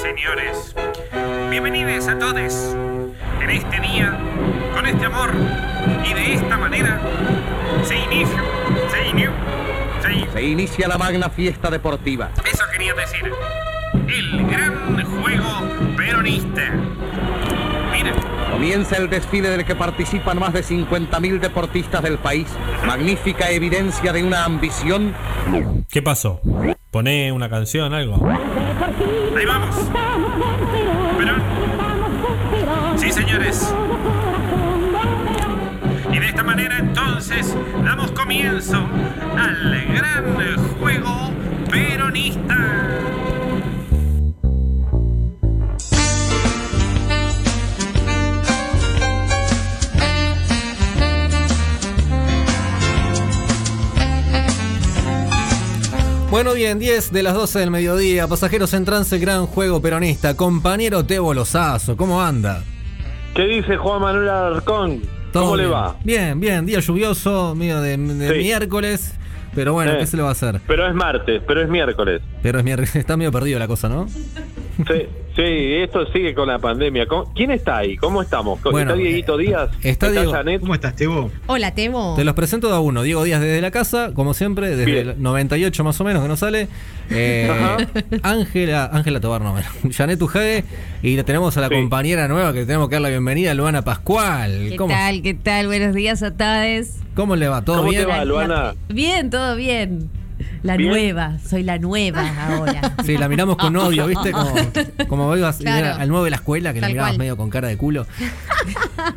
señores. Bienvenidos a todos. En este día, con este amor y de esta manera, se inicia, se inicia, se inicia. Se inicia la magna fiesta deportiva. Eso quería decir. El gran juego peronista. Mira, Comienza el desfile del que participan más de 50.000 deportistas del país. Magnífica evidencia de una ambición ¿Qué pasó? Poné una canción, algo. Ahí vamos. Perón. Sí, señores. Y de esta manera entonces damos comienzo al gran juego peronista. Bueno, bien, 10 de las 12 del mediodía. Pasajeros en trance, gran juego peronista. Compañero Tebo Lozazo, ¿cómo anda? ¿Qué dice Juan Manuel Alarcón? ¿Cómo ¿Todo le va? Bien, bien. Día lluvioso, medio de, de Sí. miércoles. Pero bueno, Eh. ¿qué se le va a hacer? Pero es martes, pero es miércoles. Pero es miércoles. Está medio perdido la cosa, ¿no? Sí, sí, esto sigue con la pandemia. ¿Cómo- ¿Quién está ahí? ¿Cómo estamos? Bueno, ¿Está Dieguito Díaz? está Diego. Janet? ¿Cómo estás, Tebo? Hola, Temo. Te los presento de a uno. Diego Díaz desde la casa, como siempre, desde Bien. el 98 más o menos que no sale. Eh. Ángela, Ángela Tobar, no, bueno, Janet Ujade. Y tenemos a la Sí. compañera nueva que tenemos que dar la bienvenida, Luana Pascual. ¿Qué ¿Cómo, tal? ¿Qué tal? Buenos días a todos. ¿Cómo le va? ¿Todo ¿Cómo bien? te va, Luana? Bien, todo bien. La Bien. nueva, soy la nueva ahora. Sí, la miramos con odio, ¿viste? Como, como ibas Claro. al nuevo de la escuela, que la Tal mirabas cual. medio con cara de culo.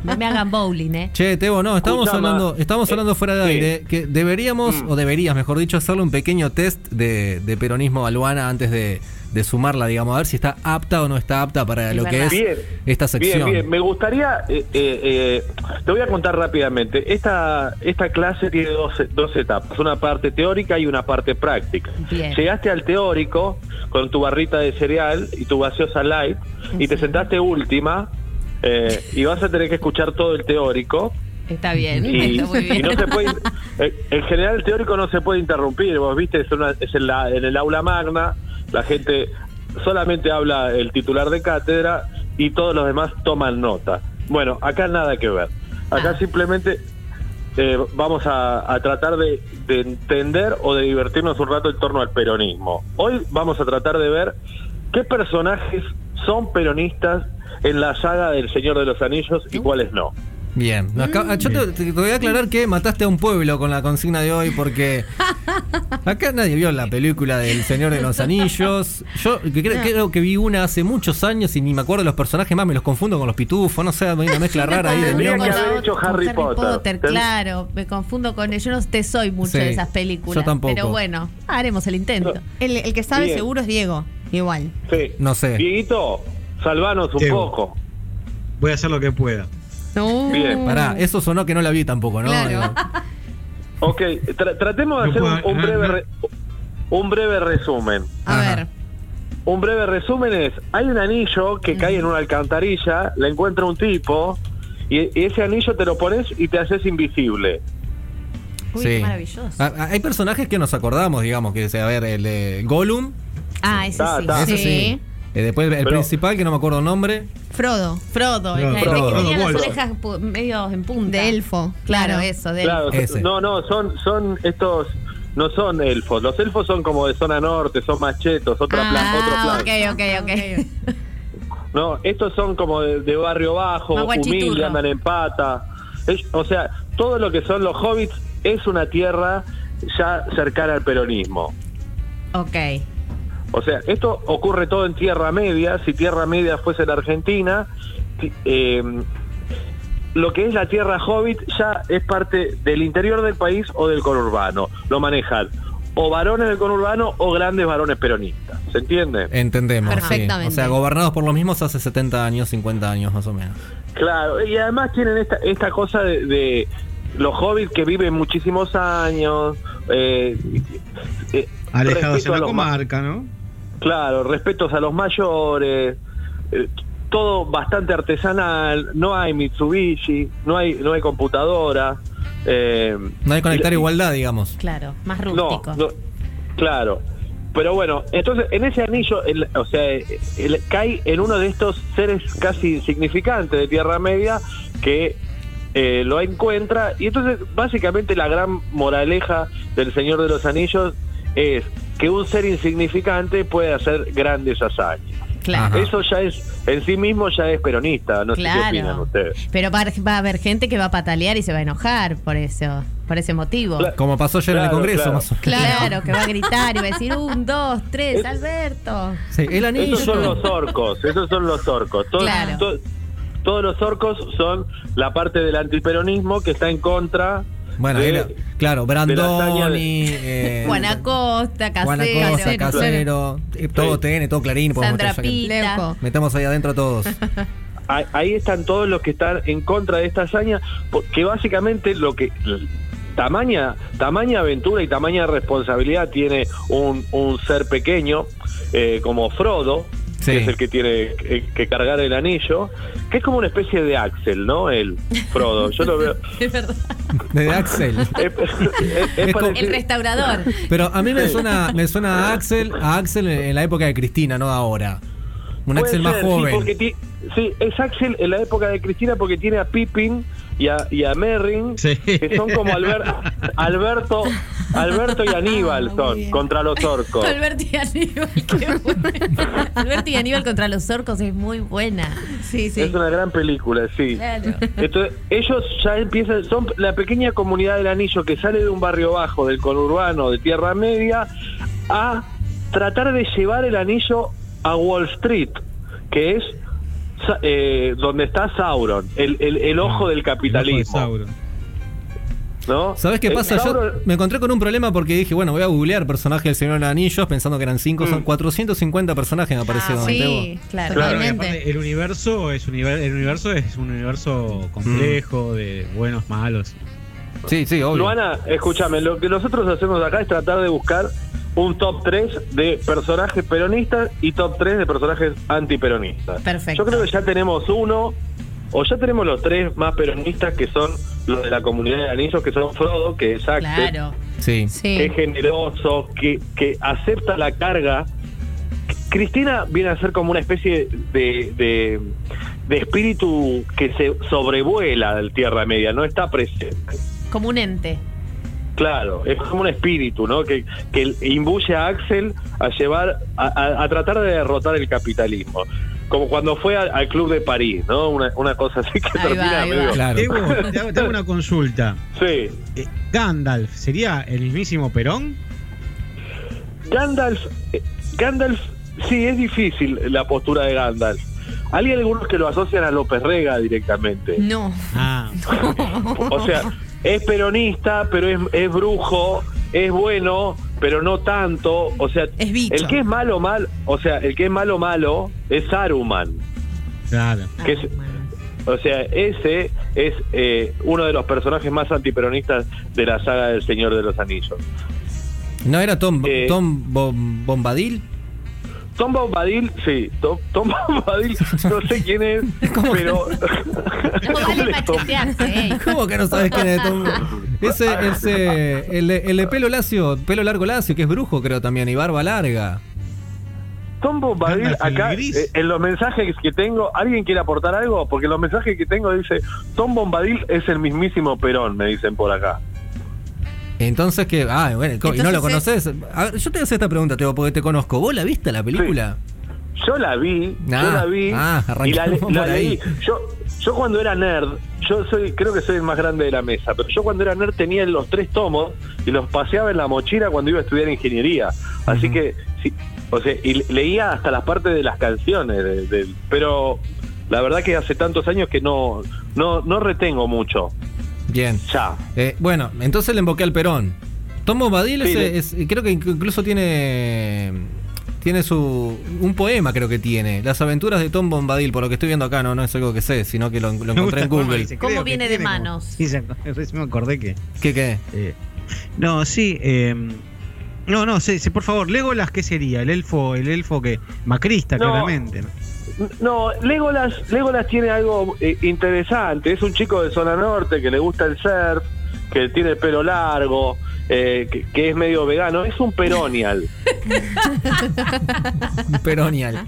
No me hagan bowling, ¿eh? Che, Tebo, no, estamos hablando, estamos eh, hablando fuera de sí. aire, que deberíamos, Mm. o deberías, mejor dicho, hacerle un pequeño test de, de peronismo a Luana antes de, de sumarla, digamos, a ver si está apta o no está apta para lo que es Bien, esta sección. Bien, bien. Me gustaría, eh, eh, eh, te voy a contar rápidamente. Esta, esta clase tiene dos, dos etapas, una parte teórica y una parte práctica. Bien. Llegaste al teórico con tu barrita de cereal y tu gaseosa light y te sentaste última eh, y vas a tener que escuchar todo el teórico. Está bien, Y, está muy y bien. no se puede, eh, en general el teórico no se puede interrumpir, vos viste, es, una- es en, la- en el aula magna, la gente solamente habla el titular de cátedra y todos los demás toman nota. Bueno, acá nada que ver. Acá Ah. simplemente eh, vamos a, a tratar de, de entender o de divertirnos un rato en torno al peronismo. Hoy vamos a tratar de ver qué personajes son peronistas en la saga del Señor de los Anillos y cuáles no. Bien. Acá- yo te, te- te voy a aclarar que mataste a un pueblo con la consigna de hoy porque acá nadie vio la película del Señor de los Anillos. Yo que creo, creo que vi una hace muchos años y ni me acuerdo de los personajes más, me los confundo con los pitufos, no sé, hay una mezcla rara ahí de que haber hecho Harry Potter. Claro, me confundo con Yo no te soy mucho Sí, de esas películas. yo tampoco. Pero bueno, haremos el intento. El, el que sabe Bien. seguro es Diego. Igual. Sí. No sé. Dieguito, salvanos un Diego. poco. Voy a hacer lo que pueda. No. Bien. Pará, eso sonó que no la vi tampoco, ¿no? Claro. Ok, tra- tratemos de No hacer un, puedo- un no, breve re- un breve resumen. A Ajá. ver. Un breve resumen es, hay un anillo que cae en una alcantarilla, la encuentra un tipo, y, y ese anillo te lo pones y te haces invisible. Uy, sí. qué maravilloso. Ah, ah, Hay personajes que nos acordamos, digamos, que a ver, el de Gollum, Ah, ese Ta, sí. ta. ese sí. Sí. Eh, después el Pero- principal, que no me acuerdo el nombre. Frodo. Frodo, el que- el Frodo, que tenía las orejas pu- medio en punta. De elfo. Claro, Claro. eso, de Claro, Ese. no, no, son, son estos, no son elfos. Los elfos son como de zona norte, son más chetos, otra plan, otro Ah, plan. ok, ok, ok. No, estos son como de, de barrio bajo, Más guachiturro. humilde, andan en pata. Es- o sea, todo lo que son los hobbits es una tierra ya cercana al peronismo. Ok. O sea, esto ocurre todo en Tierra Media. Si Tierra Media fuese la Argentina, ti- eh, lo que es la Tierra Hobbit ya es parte del interior del país o del conurbano. Lo manejan o varones del conurbano o grandes varones peronistas. ¿Se entiende? Entendemos. sí. Perfectamente. O sea, gobernados por los mismos hace 70 años, 50 años más o menos. Claro, y además tienen esta, esta cosa de, de los hobbits que viven muchísimos años. eh, eh, Alejados en la comarca, ¿no? Claro, respetos a los mayores, eh, todo bastante artesanal, no hay Mitsubishi, no hay, no hay computadora. eh, No hay conectar y- igualdad, digamos. Claro, más no, rústico. no, claro. Pero bueno, entonces en ese anillo, el- o sea, el- cae en uno de estos seres casi insignificantes de Tierra Media que eh, lo encuentra. Y entonces, básicamente, la gran moraleja del Señor de los Anillos es que un ser insignificante puede hacer grandes hazañas. Claro. Eso ya es, en sí mismo ya es peronista, no sé qué opinan Claro. ustedes. Pero va, va a haber gente que va a patalear y se va a enojar por eso, por ese motivo. Claro. Como pasó ayer en el Claro, Congreso, claro. más o menos. Claro, que va a gritar y va a decir un, dos, tres, Es- Alberto. Sí, el anillo. Esos son los orcos, esos son los orcos. Todos, Claro. to- todos los orcos son la parte del antiperonismo que está en contra Bueno, de- era- claro, Brandoni, eh, Juanacosta, Juana Casero, Cosa, Casero, eh, todo Sí. TN, todo Clarín. podemos Sandra meter ya que- Pita. Metamos ahí adentro a todos. ahí- ahí están todos los que están en contra de esta hazaña, porque básicamente lo que tamaña tamaña aventura y tamaña responsabilidad tiene un, un ser pequeño eh, como Frodo, Sí. que es el que tiene que, que cargar el anillo, que es como una especie de Axel, ¿no? El Frodo, yo lo veo. Es verdad. De Axel. Es, es- como- El restaurador. Pero a mí me suena, me suena a Axel, a Axel en la época de Cristina, no ahora. Un Puede Axel más ser, sí, joven. ti- sí, es Axel en la época de Cristina porque tiene a Pippin y a, y a Merrin, Sí. que son como Alber- Alberto, Alberto y Aníbal Muy son contra los orcos. Alberto y Aníbal, qué bueno. Alberto y Aníbal contra los orcos es muy buena. Sí, sí. Es una gran película, sí. Claro. Entonces, ellos ya empiezan, son la pequeña comunidad del anillo que sale de un barrio bajo, del conurbano, de Tierra Media, a tratar de llevar el anillo a Wall Street, que es eh, donde está Sauron, el, el- el ojo del Ah, El ojo de capitalismo. Sauron. ¿no? ¿Sabes qué Eh, pasa? Yo me encontré con un problema porque dije, bueno, voy a googlear personajes del Señor de los Anillos pensando que eran 5, son Mm. 450 personajes me aparecieron. Ah, sí, claro. Aparte, el universo es el universo es un universo complejo de buenos, malos. Sí, sí, obvio. Luana, escúchame, lo que nosotros hacemos acá es tratar de buscar un top 3 de personajes peronistas y top 3 de personajes antiperonistas. Perfecto. Yo creo que ya tenemos uno, o ya tenemos los tres más peronistas que son los de la comunidad de anillos, que son Frodo, que es Axel, Claro. Sí. que Sí. es generoso, que, que acepta la carga. Cristina viene a ser como una especie de, de, de espíritu que se sobrevuela del Tierra Media, no está presente. Como un ente. Claro, es como un espíritu, ¿no? Que, que imbuye a Axel a llevar, a, a- a tratar de derrotar el capitalismo. Como cuando fue al, al Club de París, ¿no? Una, una cosa así que Ahí termina va. medio- Claro. Evo, te hago, te hago una consulta. Sí. Eh, Gandalf, ¿sería el mismísimo Perón? Gandalf, eh, Gandalf, sí, es difícil la postura de Gandalf. Hay algunos que lo asocian a López Rega directamente. No. Ah, O sea, es peronista, pero es, es brujo, es bueno, pero no tanto. O sea, Es bicho. el que es malo, mal, o sea, el que es malo, malo es Saruman. claro. Que es- o sea, ese es eh, uno de los personajes más antiperonistas de la saga del Señor de los Anillos. ¿No era Tom, Eh. Tom Bom- Bombadil? Tom Bombadil, sí, Tom, Tom Bombadil, no sé quién es, ¿Cómo que pero... No vale ¿Cómo le Tom- machetearse, ey. ¿Cómo que no sabes quién es Tom? Ese, ese, el, de- el de pelo lacio, pelo largo lacio, que es brujo creo también, y barba larga. Tom Bombadil, acá, eh, en los mensajes que tengo, ¿alguien quiere aportar algo? Porque en los mensajes que tengo dice, Tom Bombadil es el mismísimo Perón, me dicen por acá. Entonces que, ah, bueno, ¿y no lo Entonces, conoces? Yo te voy a hacer esta pregunta, Teo, porque te conozco. ¿Vos la viste la película? Yo la vi, Ah, yo la vi ah, y la, la por ahí. leí. Yo, yo cuando era nerd, yo soy, creo que soy el más grande de la mesa, pero yo cuando era nerd tenía los tres tomos y los paseaba en la mochila cuando iba a estudiar ingeniería. Así que, sí, o sea, y le- leía hasta las partes de las canciones, de- pero la verdad que hace tantos años que no, no, no retengo mucho. Bien. Ya. Eh, bueno, entonces le invoqué al Perón. Tom Bombadil Sí, es- le- es- creo que inc- incluso tiene tiene su un poema creo que tiene las aventuras de Tom Bombadil por lo que estoy viendo acá no no es algo que sé sino que lo, encontré en Google dice, ¿Cómo viene de como- manos? Sí, se me acordé que. qué qué eh, no, sí. eh, no, no, sí, sí, por favor, Legolas, ¿qué sería? El elfo, el elfo que. Macrista, No. claramente. ¿no? No, Legolas, Legolas tiene algo eh, interesante. Es un chico de zona norte que le gusta el surf, que tiene el pelo largo, eh, que, que es medio vegano, es un peronial. Peronial.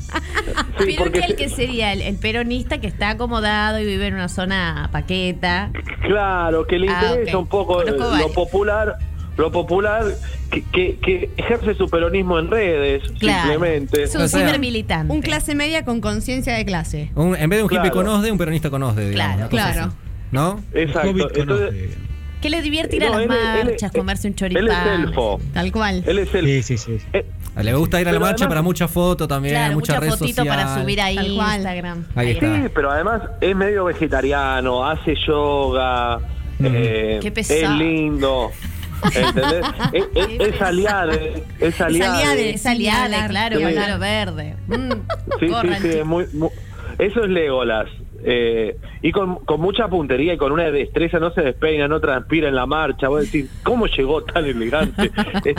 Sí, porque Peronial, que sería el, el peronista que está acomodado y vive en una zona paqueta. Claro, que le Ah, interesa ok. un poco Conozco lo varios. popular, lo popular que, que- que ejerce su peronismo en redes, Claro. simplemente. Es un O sea, cibermilitante. Un clase media con conciencia de clase. Un- en vez de un hippie Claro. con OSDE, un peronista con OSDE, digamos. Claro, claro. así. ¿No? Exacto. Entonces. Que le divierte ir a no, las él es- él es- marchas, comerse un él choripán. es elfo. Tal cual. Él es el. Sí, sí, sí. eh, Le gusta ir a la Pero marcha además- para mucha foto también, Claro, mucha mucha red fotito social. para subir a Tal cual. Instagram. Ahí está. Sí, pero además es medio vegetariano, hace yoga, eh, Qué es pesado. lindo. ¿Entendés? es, es, es aliade, es aliade. aliade. Es aliade, Señalar. claro, Sí. con pelo verde. Mm, Sí, sí, corran, sí, es chicos. muy, muy- eso es Legolas. Eh, y con, con mucha puntería y con una destreza, no se despeina, no transpira en la marcha. Vos decís, ¿cómo llegó tan elegante?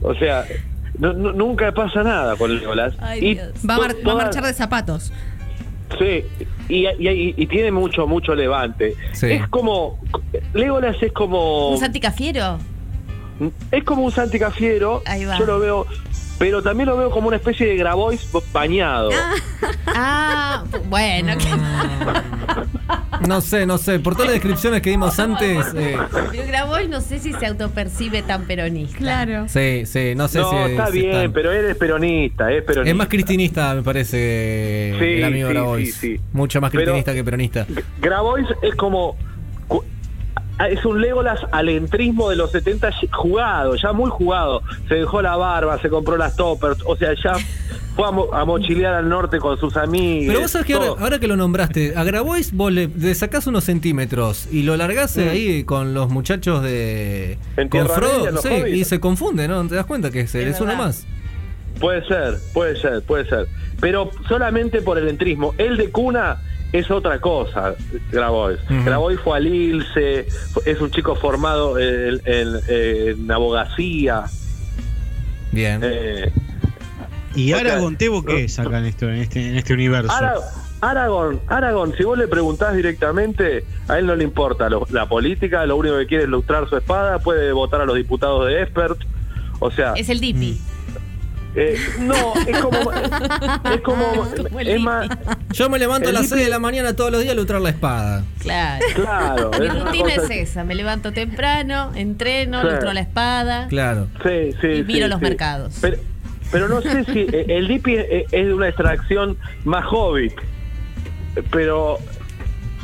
O sea, no- no- nunca pasa nada con Legolas. Ay, y Dios. Va a, mar- va a marchar de zapatos. Sí, y, y- y tiene mucho, mucho levante. Sí. Es como. Legolas es como. ¿Un Santi Cafiero? Es como un Santi Cafiero. Ahí va. Yo lo veo. Pero también lo veo como una especie de Grabois bañado. Ah, bueno. que- No sé, no sé. Por todas las descripciones que dimos antes. eh, Pero Grabois no sé si se autopercibe tan peronista. Claro. sí, sí, no sé no, si. está si bien, están- pero él es peronista, es peronista. Es más cristinista, me parece, Sí, el amigo sí, Grabois. sí, sí. Mucho más Pero- cristinista que peronista. Grabois es como. Cu- Es un Legolas al entrismo de los 70 ll- jugado, ya muy jugado. Se dejó la barba, se compró las toppers, o sea, ya fue a, mo- a mochilear al norte con sus amigos. Pero vos sabés que ahora, ahora que lo nombraste, a Grabois vos le, le sacás unos centímetros y lo largás Mm. ahí con los muchachos de. En con Frodo, sí, y se confunde, ¿no? ¿Te das cuenta que es, él? Es uno más? Puede ser, puede ser, puede ser. Pero solamente por el entrismo. El de cuna es otra cosa, Grabois. Ujú. Grabois fue al ILSE, es un chico formado en, en- en abogacía. Bien. eh, ¿Y Aragón Tebo qué es acá en, esto, en, este, en este universo? Ara- Aragón, Aragón, si vos le preguntás directamente, a él no le importa lo- la política, lo único que quiere es lustrar su espada, puede votar a los diputados de Expert. O sea, Es el Dipi. Eh, no, es como. Es como. Es más. Yo me levanto a las Dipi- 6 de la mañana todos los días a lutrar la espada. Claro. Claro. Mi es rutina es esa. Me levanto temprano, entreno, Sí. lustro la espada. Claro. Sí, sí, Y miro sí, los sí. mercados. Pero, pero no sé si eh, el Dipi es, es de una extracción más hobbit, pero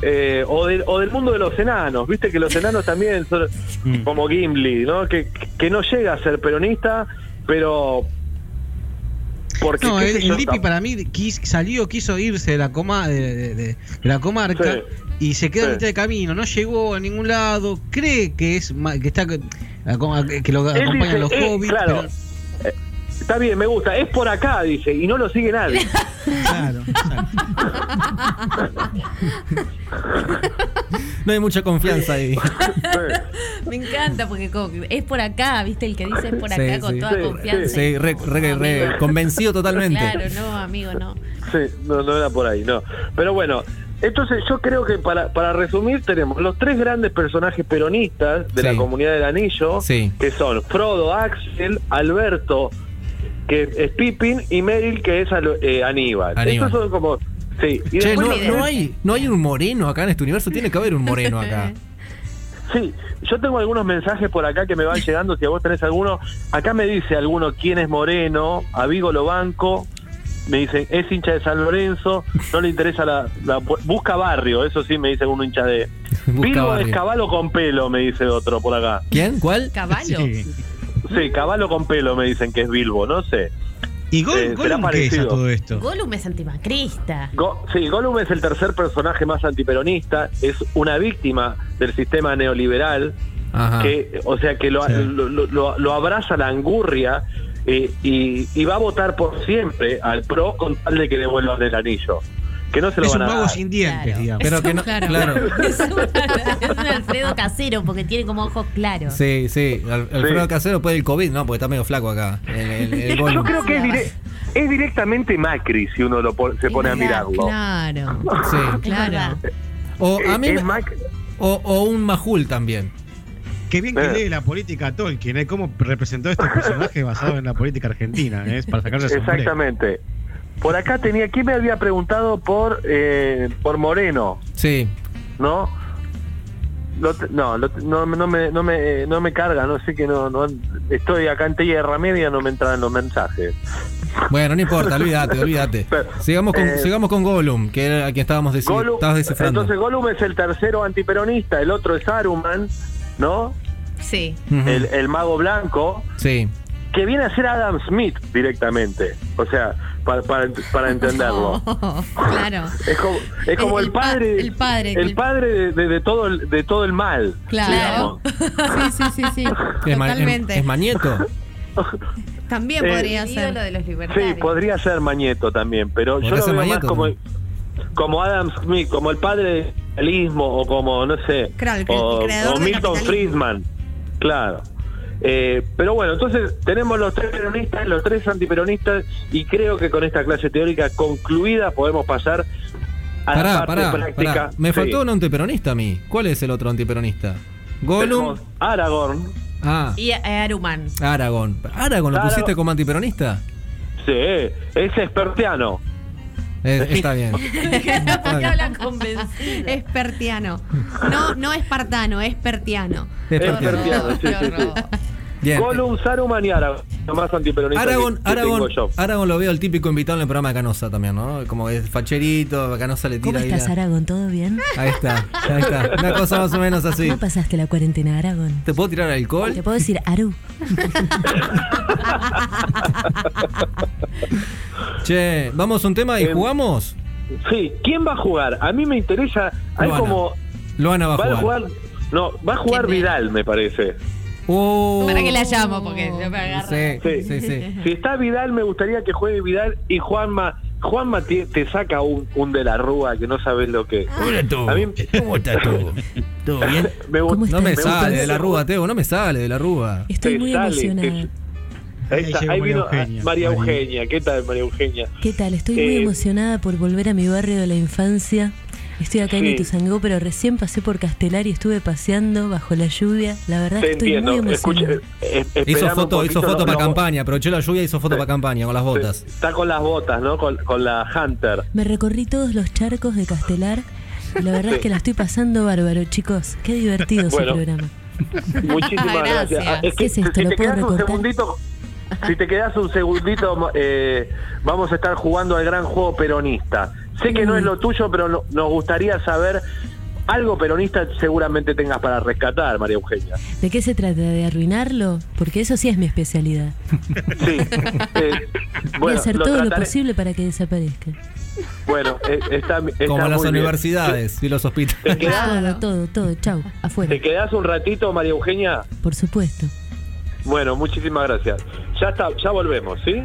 eh, o, del- o del mundo de los enanos, viste que los enanos también son Mm. como Gimli, ¿no? Que, que no llega a ser peronista, pero porque No, el, el para mí quis- salió, quiso irse de la, coma, de, de- de- de la comarca Sí. y se quedó a Sí. mitad de camino, no llegó a ningún lado, cree que es que está que lo acompañan dice, los eh, claro, pero- está bien, me gusta, es por acá, dice, y no lo sigue nadie. claro. No hay mucha confianza ahí. Me encanta porque como que es por acá, ¿viste? El que dice es por Sí, acá con sí. toda Sí, confianza. Sí, re- re- re- Amigo. convencido totalmente. Claro, no, amigo, no. Sí, no, no era por ahí, no. Pero bueno, entonces yo creo que para, para resumir tenemos los tres grandes personajes peronistas de Sí. la comunidad del anillo, Sí. que son Frodo, Axel, Alberto, que es Pippin, y Meryl, que es Al- eh, Aníbal. Aníbal. Estos son como... Sí, y Che, después no, no hay, no hay un moreno acá en este universo. Tiene que haber un moreno acá. Sí, yo tengo algunos mensajes por acá que me van llegando. Si a vos tenés alguno, acá me dice alguno quién es Moreno, a Vigo lo banco. Me dicen, es hincha de San Lorenzo, no le interesa la, la- Busca barrio, eso sí me dice un hincha de. Busca Bilbo barrio. es caballo con pelo, me dice otro por acá. ¿Quién? ¿Cuál? Caballo. Sí. Sí, caballo con pelo me dicen que es Bilbo, no sé. ¿Y Gol, Eh, Gollum qué es a todo esto? Gollum es antimacrista. Go- sí, Gollum es el tercer personaje más antiperonista, es una víctima del sistema neoliberal. Ajá. que o sea que lo, Sí. lo, lo- lo- lo abraza la angurria eh, y, y va a votar por siempre al pro con tal de que devuelvan el anillo que no se lo Es van un a mago dar. sin dientes, Claro. digamos. Pero que no. Claro. Claro. Es un, es un Alfredo casero porque tiene como ojos claros. Sí, sí. Al- Alfredo Sí. Casero puede el COVID, ¿no? Porque está medio flaco acá. El, el- el yo creo que es, dire- es directamente Macri si uno lo pon- se Es pone a mirarlo Claro. Sí. Es Claro. O a mí Es o, o un Majul también. Qué bien que Eh. lee la política Tolkien, ¿eh? Cómo representó estos personajes basados en la política argentina, ¿eh? Es para sacarse el sombrero. Por acá tenía, ¿quién me había preguntado por eh, por Moreno? Sí. ¿No? Lo no, lo no, no me, no me, no me carga, no sé que no, no, estoy acá en tierra media, no me entran los mensajes. Bueno, no importa, olvídate, olvídate. Sigamos con, eh, sigamos con Gollum, que era a quien estábamos Gollum- estabas descifrando. entonces Gollum es el tercero antiperonista, el otro es Saruman, ¿no? Sí. El, el mago blanco, Sí. que viene a ser Adam Smith directamente, o sea, para, para, para entenderlo. claro. Es como, es como El- el, el pa- padre, el padre. el padre de, de- de todo el, de todo el mal. Claro. digamos. Sí, sí, sí, sí. Totalmente. es- es Mañeto. También Eh, podría El ser. de los Sí, libertarios. podría ser Mañeto también, pero yo lo veo más Mañeto como, también. como Adam Smith, como el padre del capitalismo o como, no sé, Claro, el cre- el o, Milton. Friedman. Claro. Eh, pero bueno, entonces tenemos los tres peronistas, los tres antiperonistas y creo que con esta clase teórica concluida podemos pasar a Pará, la parte pará, práctica. pará. Me Sí. faltó un antiperonista a mí. ¿Cuál es el otro antiperonista? Gollum. Tenemos Aragorn. Ah, Y eh, Aruman. Aragón. ¿Aragón lo Aragorn. pusiste como antiperonista? Sí, es espertiano. Eh, está bien. Convencido. Espertiano. No, no espartano, espertiano. Espertiano, Qué horror. Bien. Saruman y Aragorn. Lo más antiperonista Aragón, que- que Aragón, tengo yo. Aragón lo veo el típico invitado en el programa de Canosa también, ¿no? Como es facherito, Canosa le ¿Cómo tira ahí. estás, la- Aragón? ¿Todo bien? Ahí está, ahí está. Una cosa más o menos así. ¿Cómo pasaste la cuarentena, Aragón? ¿Te puedo tirar alcohol? ¿Te puedo decir Aru? Che, vamos a un tema y Em, jugamos. Sí, ¿quién va a jugar? A mí me interesa. Hay Luana. como. Luana va a Va a jugar. jugar. No, va a jugar. Vidal, me parece. Oh. ¿Para qué la llamo? Porque yo me agarro. Sí, Sí. sí, sí. Si está Vidal, me gustaría que juegue Vidal y Juanma. Juanma te, te saca un, un de la Rúa que no sabes lo que. Hola, tú. A mí ¿Cómo estás tú? ¿Todo bien? me ¿Cómo gusta. No me sale de la rúa, Teo, no me sale de la rúa. Estoy te muy sale, emocionada. te- Ahí, está, Ahí vino María ah, Eugenia. María María. Eugenia. ¿Qué tal, María Eugenia? ¿Qué tal? Estoy muy Eh, emocionada por volver a mi barrio de la infancia. Estoy acá en Sí. Ituzaingó, pero recién pasé por Castelar y estuve paseando bajo la lluvia. La verdad Te estoy entiendo. muy Escucha, emocionada. eh, Hizo foto, poquito, hizo foto no- para no- campaña, aprovechó la lluvia y hizo foto para campaña con las botas. Está con las botas, ¿no? Con, con la Hunter. Me recorrí todos los charcos de Castelar y la verdad Sí. es que la estoy pasando bárbaro, chicos. Qué divertido Bueno. ese programa. Muchísimas Gracias. gracias. Ah, Es ¿Qué que es esto? si ¿Lo te puedo un recortar? segundito, si te quedas un segundito, eh, vamos a estar jugando al gran juego peronista. Sé que no es lo tuyo, pero no- nos gustaría saber algo peronista seguramente tengas para rescatar, María Eugenia. ¿De qué se trata? ¿De arruinarlo? Porque eso sí es mi especialidad. Sí. Eh, Voy bueno, a hacer lo todo lo posible para que desaparezca. Bueno, eh, está, está Como las bien. universidades y los ¿Te hospitales. quedás, Todo, todo, todo. Chau, afuera. ¿Te quedás un ratito, María Eugenia? Por supuesto. Bueno, muchísimas gracias. Ya está, ya volvemos, ¿sí?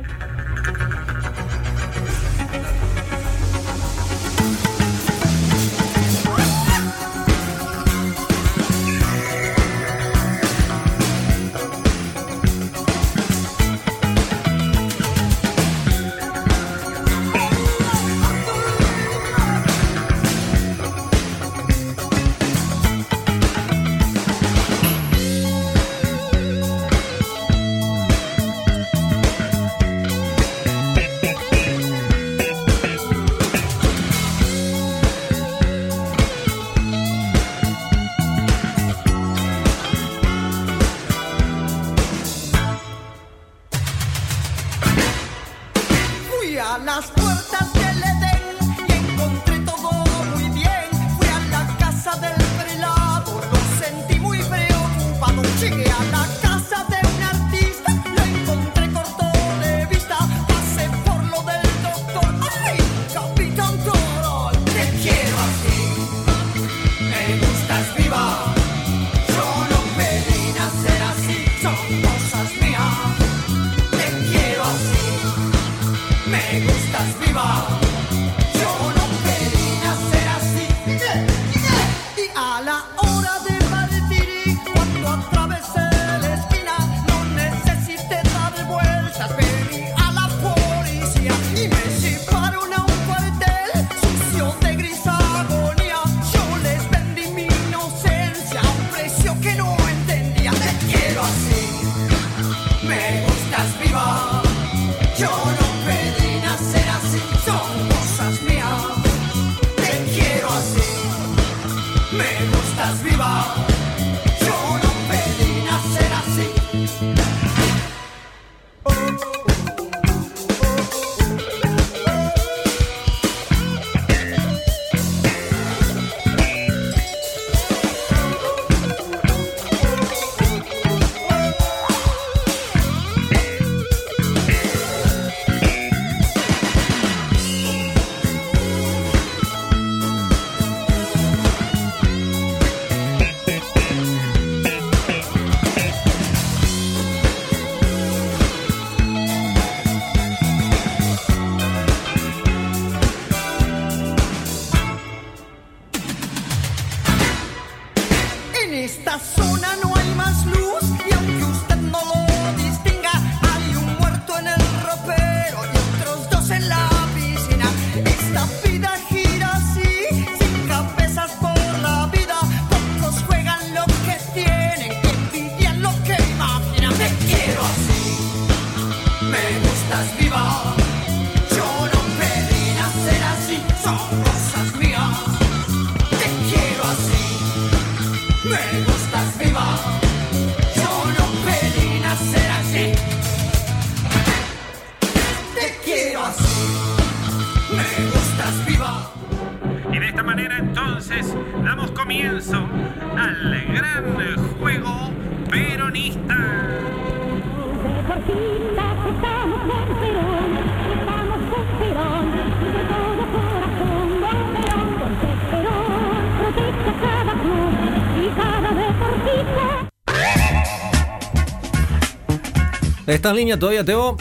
¿Está en línea todavía, Teo?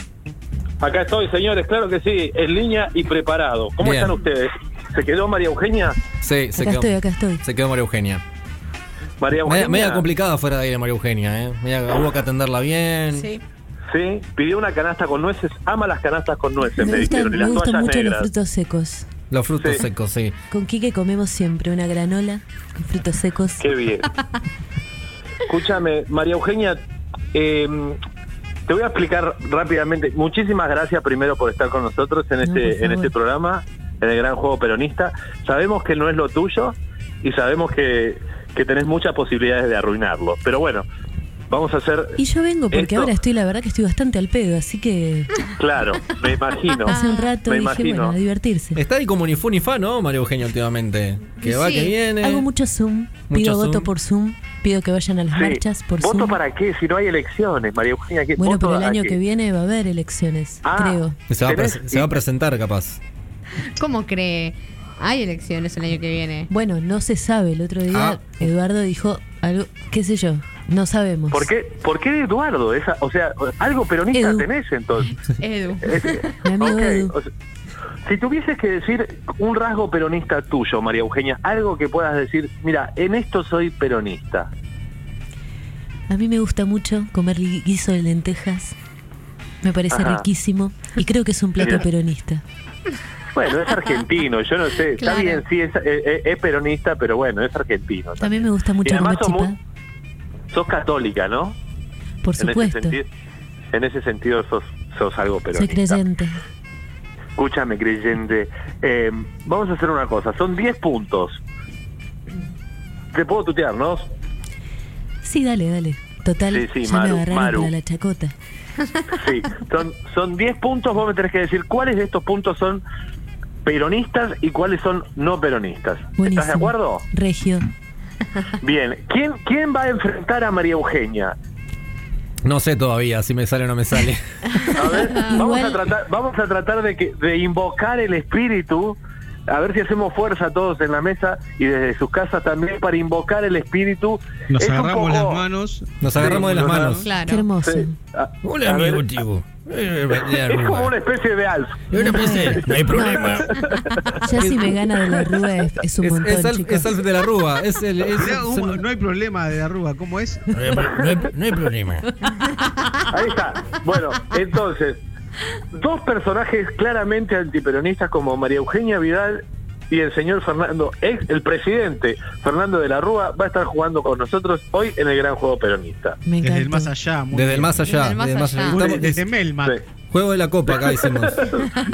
Acá estoy, señores, claro que sí, en línea y preparado. ¿Cómo Bien. están ustedes? ¿Se quedó María Eugenia? Sí, se Acá quedó, estoy, acá estoy. se quedó María Eugenia. María Media, Eugenia. media complicada fuera de aire María Eugenia, ¿eh? Media- hubo que atenderla bien. Sí. Sí, pidió una canasta con nueces, ama las canastas con nueces, me, Me gustan, dijeron, y me las gustan toallas mucho los negras. frutos secos. Los frutos Sí. secos, sí. Con Quique comemos siempre una granola con frutos secos. Qué bien. Escúchame, María Eugenia, eh, te voy a explicar rápidamente. Muchísimas gracias primero por estar con nosotros en No, este, en este programa, en el Gran Juego Peronista. Sabemos que no es lo tuyo y sabemos que, que tenés muchas posibilidades de arruinarlo. Pero bueno, vamos a hacer... Y yo vengo porque Esto- ahora estoy, la verdad que estoy bastante al pedo, así que Claro, me imagino. hace un rato me dije, imagino. bueno, a divertirse. Está ahí como ni fu ni fa, ¿no, María Eugenia, últimamente? Que va, Sí, que viene. Hago mucho Zoom, Mucho pido Zoom. voto por Zoom, pido que vayan a las Sí. marchas por ¿Voto Zoom. para qué? Si no hay elecciones, María Eugenia. ¿qué? Bueno, ¿Voto pero el año que viene va a haber elecciones, Ah. creo. Va, se va a presentar, capaz. ¿Cómo cree? Hay elecciones el año que viene. Bueno, no se sabe. El otro día Ah. Eduardo dijo algo, qué sé yo, no sabemos. ¿Por qué, ¿Por qué Eduardo? Esa, o sea, algo peronista Edu. tenés entonces. Edu. Es- Mi amigo ok, Edu. o sea, si tuvieses que decir un rasgo peronista tuyo, María Eugenia, algo que puedas decir, mira, en esto soy peronista. A mí me gusta mucho comer gui- guiso de lentejas. Me parece Ajá. riquísimo y creo que es un plato Mira. peronista. Bueno, es argentino, yo no sé, Claro. está bien, sí, es, es- es peronista, pero bueno, es argentino. También me gusta mucho comer sos, católica, ¿no? por En ese, supuesto. sentido, en ese sentido sos, sos algo Soy peronista. creyente. Escúchame, creyente. Eh, vamos a hacer una cosa. Son 10 puntos. Te puedo tutear, ¿no? Sí, dale, dale. Total, Sí, sí, ya Maru, me Maru. para la chacota. Sí. Son, son 10 puntos. Vos me tenés que decir cuáles de estos puntos son peronistas y cuáles son no peronistas. Buenísimo. ¿Estás de acuerdo? Regio. Bien. ¿Quién, ¿Quién va a enfrentar a María Eugenia? No sé todavía si me sale o no me sale. A ver, vamos a tratar, vamos a tratar de, que, de invocar el espíritu. A ver si hacemos fuerza todos en la mesa y desde sus casas también para invocar el espíritu. Nos Es agarramos poco- las manos. Nos agarramos de las nos manos. Claro. Qué hermoso. Sí. A- Hola, a ver, amigo Tibo. Es como una especie de alf. No hay problema. Ya si me gana de la rúa es, es un Es, montón, es Alf, chicos. es Alf de la Rúa. Es el, no hay problema de arruga, ¿cómo es? no, hay, no hay- no hay problema. Ahí está. Bueno, entonces, dos personajes claramente antiperonistas como María Eugenia Vidal y el señor Fernando, ex, el presidente Fernando de la Rúa, va a estar jugando con nosotros hoy en el Gran Juego Peronista. Me Desde el más allá. muy Desde bien. el más allá. Desde el más desde allá. allá. Muy Estamos- Desde Melmac. Sí. Juego de la Copa acá hicimos.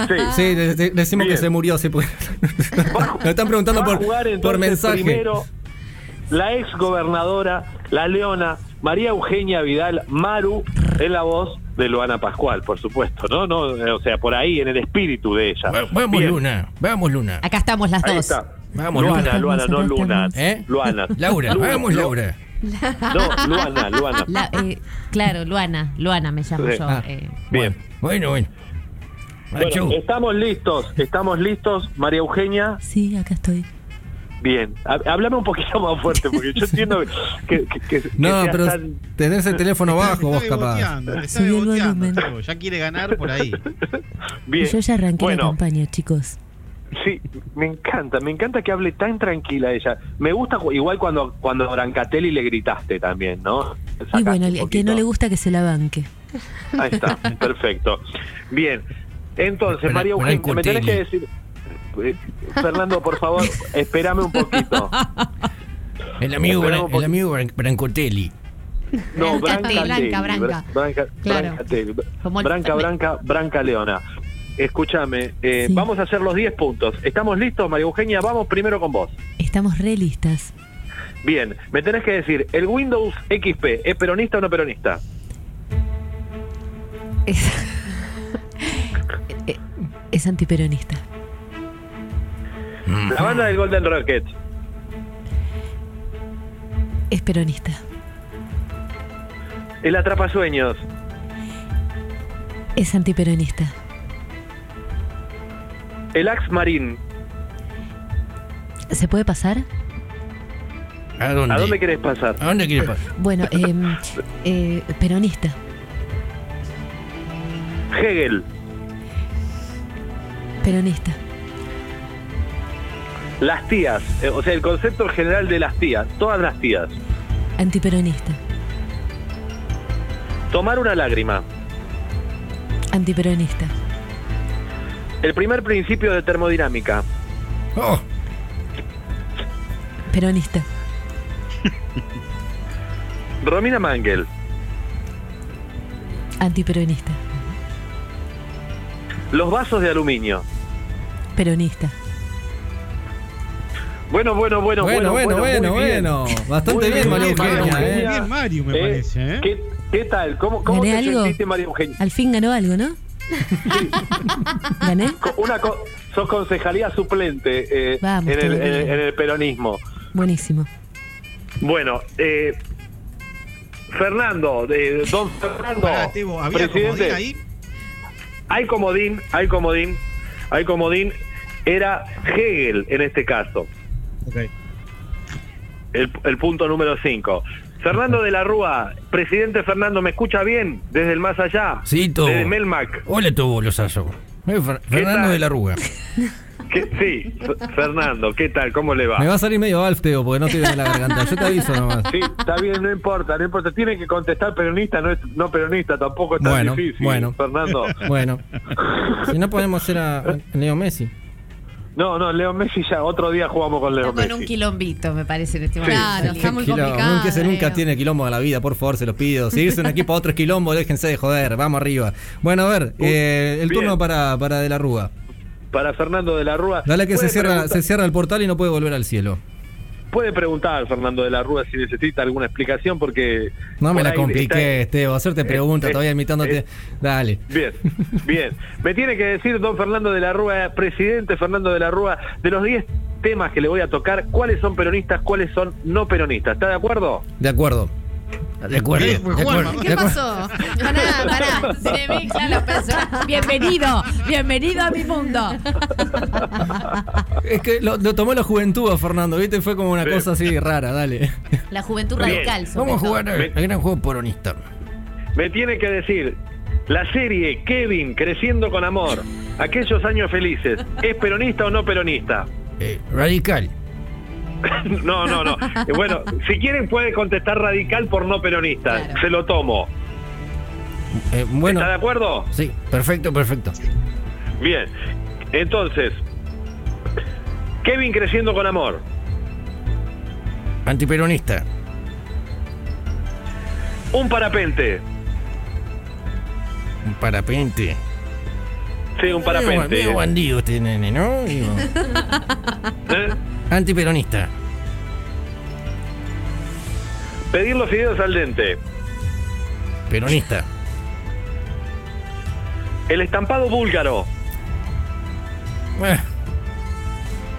Sí. Sí, de- de- decimos Bien. que se murió. Sí, porque- Nos están preguntando por, jugar, por entonces, mensaje. Primero, la ex gobernadora, la leona, María Eugenia Vidal, Maru, es la voz de Luana Pascual, por supuesto, ¿no? no eh, O sea, por ahí, en el espíritu de ella. Va- Vamos, Bien. Luna. Vamos, Luna. Acá estamos las Ahí dos. está. Vamos, Luana, Luna. Luana, no Luna. ¿Eh? Luana. Laura, Lu- vamos, Lu- Laura. No, Luana, Luana. La- eh, claro, Luana, Luana me llamo Sí. yo. Ah. eh. Bien. Bueno, bueno. Bueno, estamos listos, estamos listos, María Eugenia. Sí, acá estoy. Bien, háblame un poquito más fuerte, porque yo entiendo que, que, que- no, pero tan- tenés el teléfono Te bajo vos, está capaz. está. Teo, Ya quiere ganar por ahí. Bien. Y yo ya arranqué la bueno, campaña, chicos. Sí, me encanta, me encanta que hable tan tranquila ella. Me gusta igual cuando cuando a Brancatelli le gritaste también, ¿no? Y Sacaste bueno, un el que no le gusta que se la banque. Ahí está, perfecto. Bien, entonces, María Eugenia, me tenés que decir... eh, Fernando, por favor, espérame un poquito. El amigo, Bran- el amigo Bran- Brancotelli. No, Branca, Branca. Bra- Branca, Claro. Branca, Branca, Branca Leona. Escúchame, eh, Sí. vamos a hacer los 10 puntos. ¿Estamos listos, María Eugenia? Vamos primero con vos. Estamos re listas. Bien, me tenés que decir, ¿el Windows XP es peronista o no peronista? Es, eh, es antiperonista. La banda del Golden Rocket. Es peronista. El Atrapasueños. Es antiperonista. El Axe Marín. ¿Se puede pasar? ¿A dónde? ¿A dónde querés pasar? ¿A dónde quieres pasar? Bueno, em, eh, peronista. Hegel. Peronista. Las tías. eh, o sea, el concepto general de las tías. Todas las tías. Antiperonista. Tomar una lágrima. Antiperonista. El primer principio de termodinámica. Oh, Peronista. Romina Mangel. Antiperonista. Los vasos de aluminio. Peronista. Bueno, bueno, bueno, bueno, bueno, bueno, muy bien. bueno. Bastante bien, María María Eugenia. ¿eh? Bien, Mario, me Eh, parece, ¿eh? ¿qué, qué tal? ¿Cómo, cómo ¿Gané te algo? sentiste, María Eugenia? Al fin ganó algo, ¿no? ¿Gané? Co- Una co- sos concejalía suplente eh, Vamos, en, el, en el- en el peronismo. Buenísimo. Bueno, eh, Fernando, de don Fernando, Pará, Tebo, ¿había presidente, comodín ahí? hay comodín, hay comodín, hay comodín, era Hegel en este caso, El, el punto número 5. Fernando de la Rúa, presidente Fernando, ¿me escucha bien? Desde el más allá. Sí, todo. Desde Melmac. Hola. Soy Fer- Fernando de la Rúa. ¿Qué- Sí, Fernando, ¿qué tal? ¿Cómo le va? Me va a salir medio Alf, Teo, porque no te en la garganta. Yo te aviso nomás. Sí, está bien, no importa, no importa. Tiene que contestar peronista, no, es, no peronista, tampoco es tan Bueno, difícil, bueno. Fernando. Bueno, si no podemos a a Leo Messi. No, no, Leo Messi ya, otro día jugamos con Leo Está con un Messi. quilombito, me parece, en este Sí. momento. Claro, está muy Quilombo. complicado. Nunca, se nunca Leo. tiene quilombo en la vida, por favor, se los pido. Si irse un equipo a otro es quilombo, déjense de joder, vamos arriba. Bueno, a ver, eh, el Bien. turno para, para De la Rúa. Para Fernando de la Rúa. Dale que se cierra, preguntar- se cierra el portal y no puede volver al cielo. Puede preguntar Fernando de la Rúa si necesita alguna explicación porque... No me por la compliqué, Teo, hacerte Eh, preguntas, eh, todavía imitándote. eh, Dale. Bien, bien. Me tiene que decir don Fernando de la Rúa, presidente Fernando de la Rúa, de los 10 temas que le voy a tocar, cuáles son peronistas, cuáles son no peronistas. ¿Está de acuerdo? De acuerdo. De acuerdo. ¿Qué de acuerdo. pasó? Pará, pará. Se mezclan los personajes. Bienvenido, bienvenido a mi mundo. Es que lo, lo tomó la juventud a Fernando, ¿viste? Fue como una cosa así rara, dale. La juventud Bien. radical. sobre Vamos a jugar al gran juego peronista. Me tiene que decir, la serie Kevin Creciendo con Amor, aquellos años felices, ¿es peronista o no peronista? Eh, radical. no, no, no. Eh, Bueno, si quieren puede contestar radical por no peronista. Claro. Se lo tomo. Eh, bueno, ¿Está de acuerdo? sí, perfecto, perfecto. Bien. Entonces, Kevin Creciendo con Amor, Antiperonista. un parapente. Un parapente. Sí, un Medio, parapente. medio bandido este nene, ¿no? ¿Eh? Antiperonista. Pedir los fideos al dente. Peronista. El estampado búlgaro. Bueno.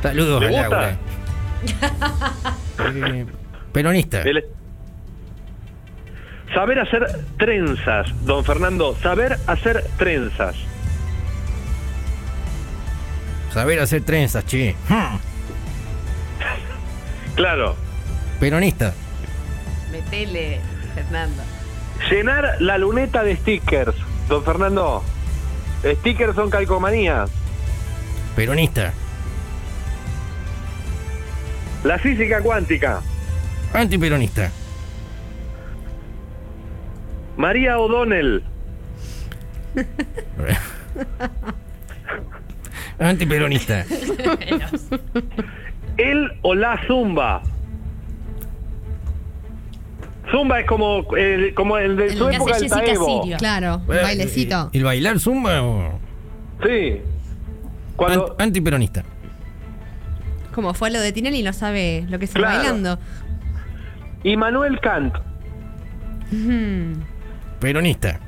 Saludos ¿Le al gusta? aula. Eh, peronista. El- Saber hacer trenzas, don Fernando. Saber hacer trenzas. Saber hacer trenzas, che. Hmm. Claro. Peronista. Metele, Fernando. Llenar la luneta de stickers, don Fernando. Stickers son calcomanías. Peronista. La física cuántica. Antiperonista. María O'Donnell. Antiperonista. Él o la zumba. Zumba es como el, como el de El su época del Taebo. Claro, Eh, bailecito. ¿El bailar zumba o...? Sí. Cuando, An- antiperonista. Como fue lo de Tinelli, no sabe lo que está Claro. bailando. y Manuel Kant. Peronista.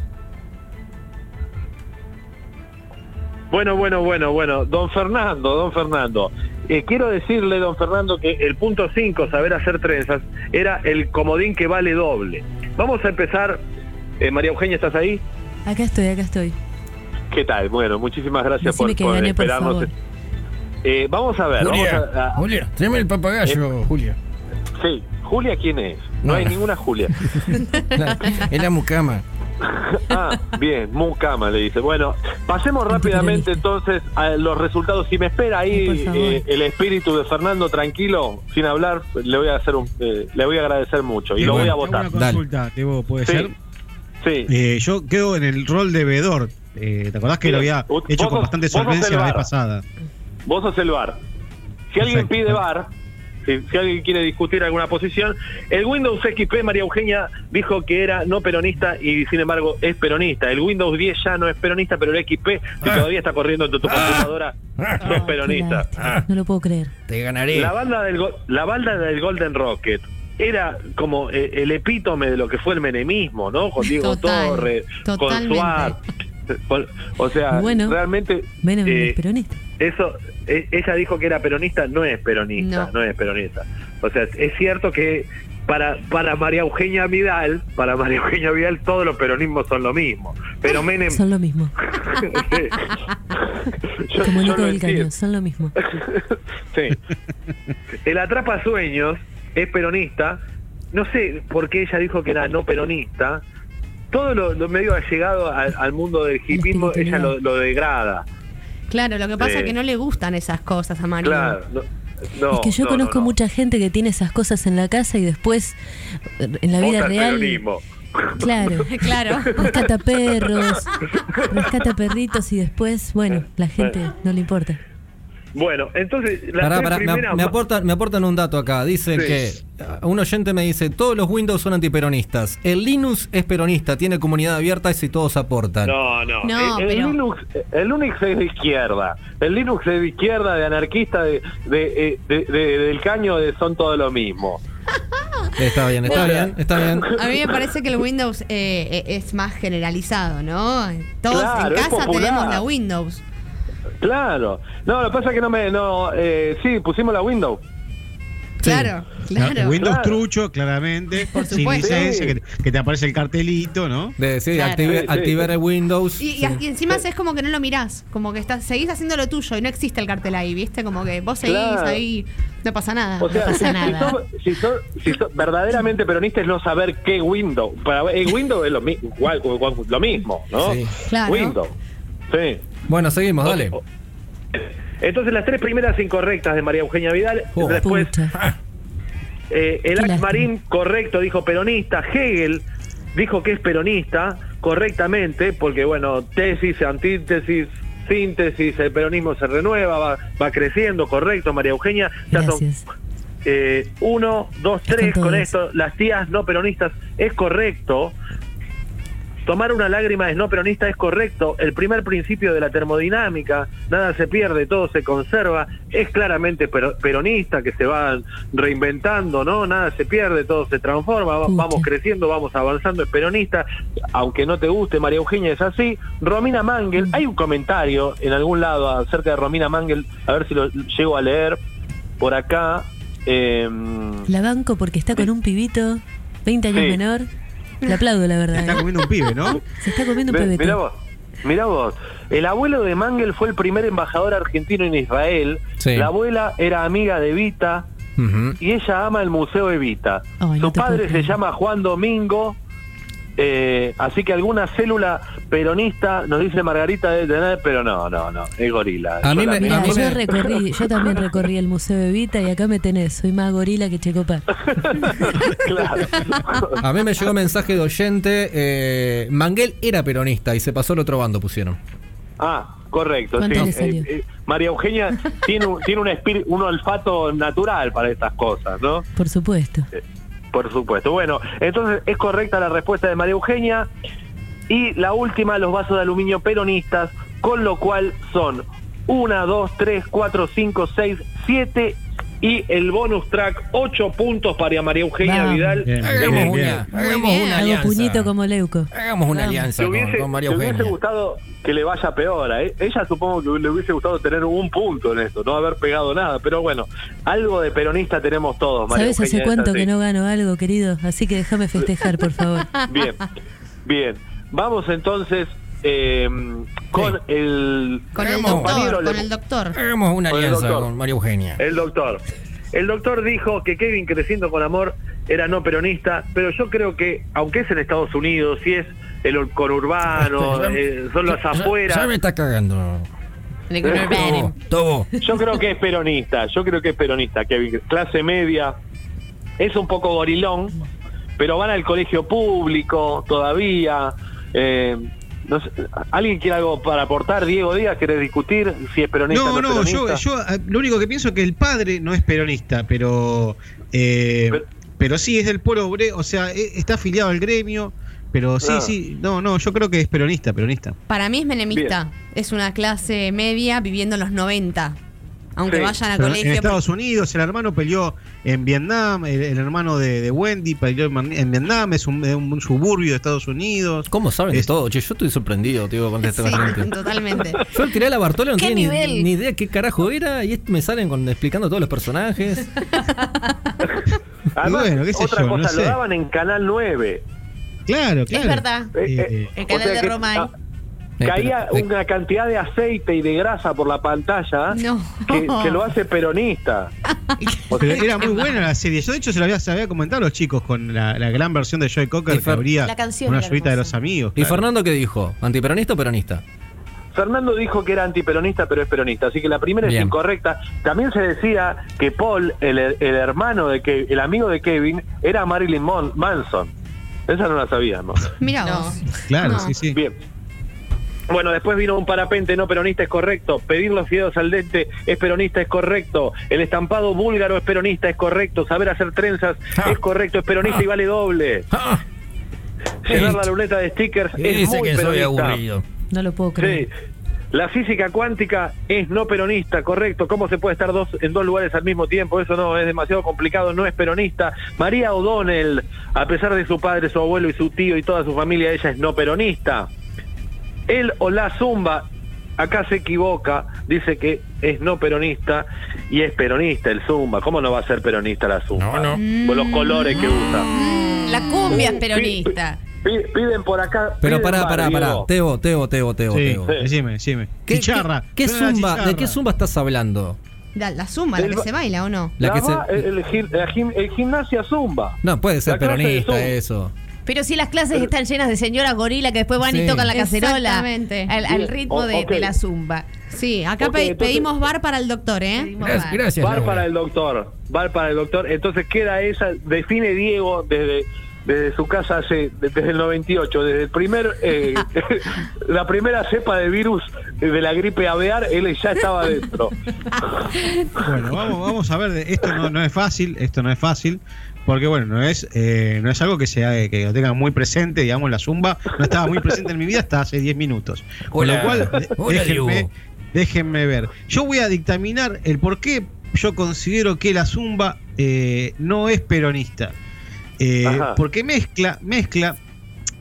Bueno, bueno, bueno, bueno. Don Fernando, don Fernando. Eh, quiero decirle, don Fernando, que el punto 5, saber hacer trenzas, era el comodín que vale doble. Vamos a empezar. Eh, María Eugenia, ¿estás ahí? Acá estoy, acá estoy. ¿Qué tal? Bueno, muchísimas gracias Decime por, que por gané, por esperarnos. favor. Eh, vamos a ver. Julia, vamos a- a- Julia, tráeme el papagayo, Julia. sí, Julia, ¿quién es? No, No. hay ninguna Julia. Es la mucama. Ah, bien, Mucama le dice. Bueno, pasemos rápidamente entonces a los resultados. Si me espera ahí eh, el espíritu de Fernando tranquilo, sin hablar, le voy a hacer un, eh, le voy a agradecer mucho y Te lo voy a votar. Una consulta, Tebo, ¿puede Sí. ser? Sí. Eh, yo quedo en el rol de veedor. Eh, ¿Te acordás que lo había hecho con sos- bastante solvencia la vez pasada? Vos sos el VAR. Si alguien pide VAR, si, si alguien quiere discutir alguna posición, el Windows XP María Eugenia dijo que era no peronista y sin embargo es peronista. El Windows 10 ya no es peronista, pero el XP, si Ah. todavía está corriendo en tu, tu computadora, sos Qué peronista. No lo puedo creer. Te ganaré. La banda del la banda del Golden Rocket era como eh, el epítome de lo que fue el menemismo, ¿no? Con Diego Total, Torres, con. Suárez. O sea, Bueno, realmente Menem eh, es peronista. Eso e- ella dijo que era peronista, no es peronista, No. no, es peronista. O sea, es cierto que para para María Eugenia Vidal, para María Eugenia Vidal todos los peronismos son lo mismo. Pero Menem Son lo mismo. Sí. Yo- Como yo Nico lo del entiendo. Caño, son lo mismo. Sí. El atrapa sueños es peronista. No sé por qué ella dijo que era no peronista. Todo lo, lo medio allegado al, al mundo del hipismo, ella lo, lo degrada. Claro, lo que pasa Sí. es que no le gustan esas cosas a Mario. Claro. No, no, es que yo no, conozco no, no. mucha gente que tiene esas cosas en la casa y después en la vida Vota real. peronismo. Claro. Claro. Rescata perros, rescata perritos y después, bueno, la gente no le importa. Bueno, entonces las Pará, pará, me, primeras me ma- aportan, me aportan un dato acá. Dicen Sí. que uh, un oyente me dice, todos los Windows son antiperonistas. El Linux es peronista, tiene comunidad abierta y si todos aportan. No, no. No, el, el pero- Linux, el Linux es de izquierda. El Linux es de izquierda, de anarquista, de, de, eh, de- de- del caño, de son todo lo mismo. Está bien, está Bueno. bien, está bien. A mí me parece que el Windows eh, eh, es más generalizado, ¿no? Todos Claro, en casa tenemos la Windows. Claro. No, lo que pasa es que no me. No, eh, sí, pusimos la Windows. Claro, claro. Windows Claro. trucho, claramente. Por sin supuesto. licencia, Sí. que, que te aparece el cartelito, ¿no? De, sí, Claro. active- Sí, sí, activar sí. el Windows. Y, y- sí. y encima es como que no lo mirás, como que estás, seguís haciendo lo tuyo y no existe el cartel ahí, ¿viste? Como que vos seguís Claro. ahí, no pasa nada. O sea, pasa si, nada. sos- si sos- si sos verdaderamente peronista es no saber qué Windows. Para el Windows es lo, mi- igual, igual- lo mismo, ¿no? Sí. Claro. Windows. Sí. Bueno, seguimos, dale. Entonces las tres primeras incorrectas de María Eugenia Vidal, Oh, después Pucha. eh, el lástima. Marín correcto dijo peronista, Hegel dijo que es peronista correctamente, porque bueno, tesis, antítesis, síntesis, el peronismo se renueva, va, va creciendo, correcto, María Eugenia, ya son Gracias. eh, uno, dos, tres con esto, las tías no peronistas es correcto. Tomar una lágrima es no peronista es correcto. El primer principio de la termodinámica, nada se pierde, todo se conserva, es claramente pero- peronista, que se va reinventando, ¿no? Nada se pierde, todo se transforma, vamos creciendo, vamos avanzando, es peronista. Aunque no te guste, María Eugenia es así. Romina Mangel, hay un comentario en algún lado acerca de Romina Mangel, a ver si lo llego a leer por acá. em, La banco porque está con un pibito, 20 años Sí. menor. Le aplaudo, la verdad. Está ¿eh? comiendo un pibe, ¿no? Se está comiendo un pebete. Mirá vos, mirá vos. El abuelo de Mangel fue el primer embajador argentino en Israel. Sí. La abuela era amiga de Evita y ella ama el Museo Evita. Ay, no Su puedo padre se llama Juan Domingo. Eh, así que alguna célula peronista nos dice Margarita de tener, pero no, no, no, es gorila. A mí me- solamente. Mirá, a mí yo me- recorrí, yo también recorrí el Museo de Evita y acá me tenés, soy más gorila que Checopa. claro. A mí me llegó mensaje de oyente. eh, Manguel era peronista y se pasó al otro bando, pusieron. Ah, correcto. ¿Cuánto sí. le salió? Eh, eh, María Eugenia tiene, un, tiene un, espíritu, un olfato natural para estas cosas, ¿no? Por supuesto. Por supuesto. Bueno, entonces es correcta la respuesta de María Eugenia. Y la última, los vasos de aluminio peronistas, con lo cual son 1, 2, 3, 4, 5, 6, 7 Y el bonus track, 8 puntos para María Eugenia Vamos. Vidal. Bien, Hagamos bien, bien. una, hagamos bien. una Hago alianza. puñito como Leuco. Hagamos una alianza Te con, hubiese, con María te hubiese Eugenia. gustado que le vaya peor. a e- Ella supongo que le hubiese gustado tener un punto en esto, no haber pegado nada. Pero bueno, algo de peronista tenemos todos. María ¿Sabes hace Eugenia, es cuánto que no gano algo, querido? Así que déjame festejar, por favor. Bien, bien. Vamos entonces eh, con el Con el doctor, con el doctor. Hagamos una Con alianza doctor. con María Eugenia. El doctor. El doctor dijo que Kevin creciendo con amor era no peronista, pero yo creo que, aunque es en Estados Unidos, si es el conurbano, eh, son los Ya- afuera, Ya me está cagando. Tobo, Tobo. yo creo que es peronista, yo creo que es peronista, Kevin. Clase media, es un poco gorilón, pero van al colegio público todavía. eh, no sé, ¿Alguien quiere algo para aportar? Diego Díaz, ¿querés discutir si es peronista o No, no, no, yo, yo eh, lo único que pienso es que el padre no es peronista, pero eh, Pero- pero, sí es del pueblo obrero, o sea, eh, está afiliado al gremio, pero sí, Ah. sí, no, no, yo creo que es peronista, peronista. Para mí es menemista. Es una clase media viviendo en los 90. Aunque Sí. vayan a Pero colegio. en Estados Unidos el hermano peleó en Vietnam, el, el hermano de, de Wendy peleó en, en Vietnam, es un, suburbio de Estados Unidos. ¿Cómo saben de Es- todo? Che, yo estoy sorprendido, tío, con esta Sí, gente. totalmente. Yo tiré a la Bartola, no ¿Qué tenía ni, ni idea qué carajo era y este me salen con, explicando todos los personajes. Además, bueno, qué sé otra yo, no cosa, lo sé. daban en Canal 9. Claro, claro. Es verdad. Eh, eh, Eh, El o canal sea de que, Romay. Eh, Caía pero- una cantidad de aceite y de grasa por la pantalla No. que, que lo hace peronista. O Pero sea, era muy buena la serie. Yo, de hecho, se lo había, se había comentado a los chicos con la, la gran versión de Joy Cocker que abría La canción una lluvita de los amigos. ¿Y. Fernando qué dijo? ¿Antiperonista o peronista? Fernando dijo que era antiperonista, pero es peronista. Así que la primera Bien. es incorrecta. También se decía que Paul, el, el hermano de que el amigo de Kevin, era Marilyn Mon- Manson. Esa no la sabíamos. Mira No. vos. Claro, No. sí, sí. Bien. Bueno, después vino un parapente no peronista, es correcto. Pedir los fideos al dente es peronista, es correcto. El estampado búlgaro es peronista, es correcto. Saber hacer trenzas Ah. es correcto, es peronista y vale doble. Ah, Llenar la luneta de stickers es dice muy que soy peronista. aburrido. No lo puedo creer. Sí. La física cuántica es no peronista, correcto. ¿Cómo se puede estar dos, en dos lugares al mismo tiempo? Eso no, es demasiado complicado, no es peronista. María O'Donnell, a pesar de su padre, su abuelo y su tío y toda su familia, ella es no peronista. Él o la Zumba, acá se equivoca, dice que es no peronista y es peronista el Zumba. ¿Cómo no va a ser peronista la Zumba? No, no. Por los colores que usa. La cumbia es peronista. Pi- Piden por acá. Pero pará, pará, pará. Teo, Teo, Teo, Teo, Sí, Teo. Sí. decime, decime. ¿Qué, Chicharra. qué- qué la zumba, ¿De qué zumba estás hablando? La, la zumba, la que se baila, ¿o no? La La que se- el, el el gimnasia zumba. No, puede ser peronista eso. Pero si las clases están llenas de señoras gorila que después van Sí. y tocan la cacerola Exactamente. al, al ritmo O- de, la zumba. Sí, acá Ok, pe- entonces- pedimos bar para el doctor, ¿eh? Gracias, bar. gracias. Bar para el doctor. Bar para el doctor. Entonces queda esa, define Diego desde, desde su casa hace, desde el 98, desde el primer, eh, la primera cepa de virus de la gripe aviar, él ya estaba dentro. Bueno, vamos, vamos a ver. Esto no, no es fácil, esto no es fácil. Porque bueno, no es, eh, no es algo que sea que lo tenga muy presente, digamos, la zumba no estaba muy presente en mi vida hasta hace 10 minutos. Con lo cual, Hola, déjenme, déjenme ver. Yo voy a dictaminar el por qué yo considero que la zumba eh, no es peronista. Eh, porque mezcla, mezcla,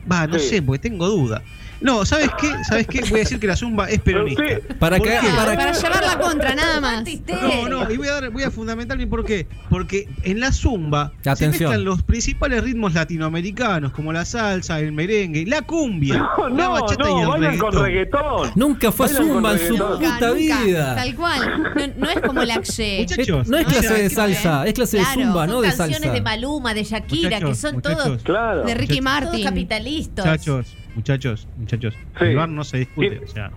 va, no Sí. sé, porque tengo duda. No, ¿sabes qué? ¿Sabes qué? Voy a decir que la zumba es peronista. Para ¿Por que, qué? para Para que- llevar la contra, nada más. No, no, y voy a, dar, voy a fundamentar mi por qué. Porque en la zumba se Atención. mezclan los principales ritmos latinoamericanos, como la salsa, el merengue, la cumbia, No, la no, bachata y no, el bailan con reggaetón. reggaetón. nunca fue Bailan zumba en su reggaetón. Nunca, puta nunca. vida. Tal cual. No, no es como la Axe. Muchachos, no es clase de que- salsa, es clase de Claro, zumba, Son no de canciones salsa. de Maluma, de Shakira, que Muchachos, son muchachos. todos, Claro. De Ricky todos Martin. capitalistas. Muchachos, muchachos, muchachos. Sí. El bar no se discute. Sí. O sea,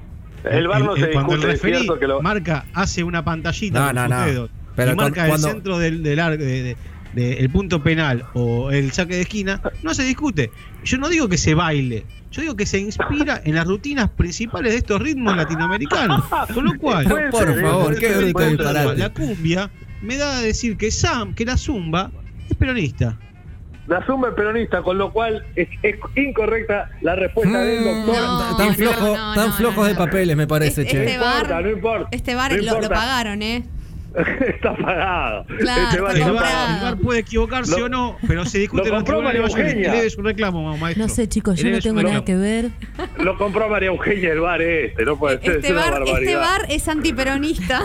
El bar no se Cuando el discute, referí que lo- marca, hace una pantallita No, con no, sus no. dedos Pero y marca cuando- el centro del, del ar- de- de- de- el punto penal o el saque de esquina, no se discute. Yo no digo que se baile, yo digo que se inspira en las rutinas principales de estos ritmos latinoamericanos. Con lo cual, Por ser, favor, ¿eh? qué ser. disparate. la cumbia me da a decir que Sam, que la zumba, es peronista. La zumba es peronista, con lo cual es, es incorrecta la respuesta del Mm, doctor. no, tan no, flojo- no, tan no, flojos no, de no. papeles, me parece, Este- che. este No importa, bar- no importa. Este bar No lo, pagaron, ¿eh? está pagado. Claro, Este bar está bar, comprado. el bar puede equivocarse Lo- o no, pero se discute lo compró. María Eugenia. Eleve su reclamo, maestro. No sé, chicos, yo no tengo nada reclamo. que ver. Lo compró María Eugenia el bar este, no puede ser, es Este una bar, barbaridad. este bar es antiperonista.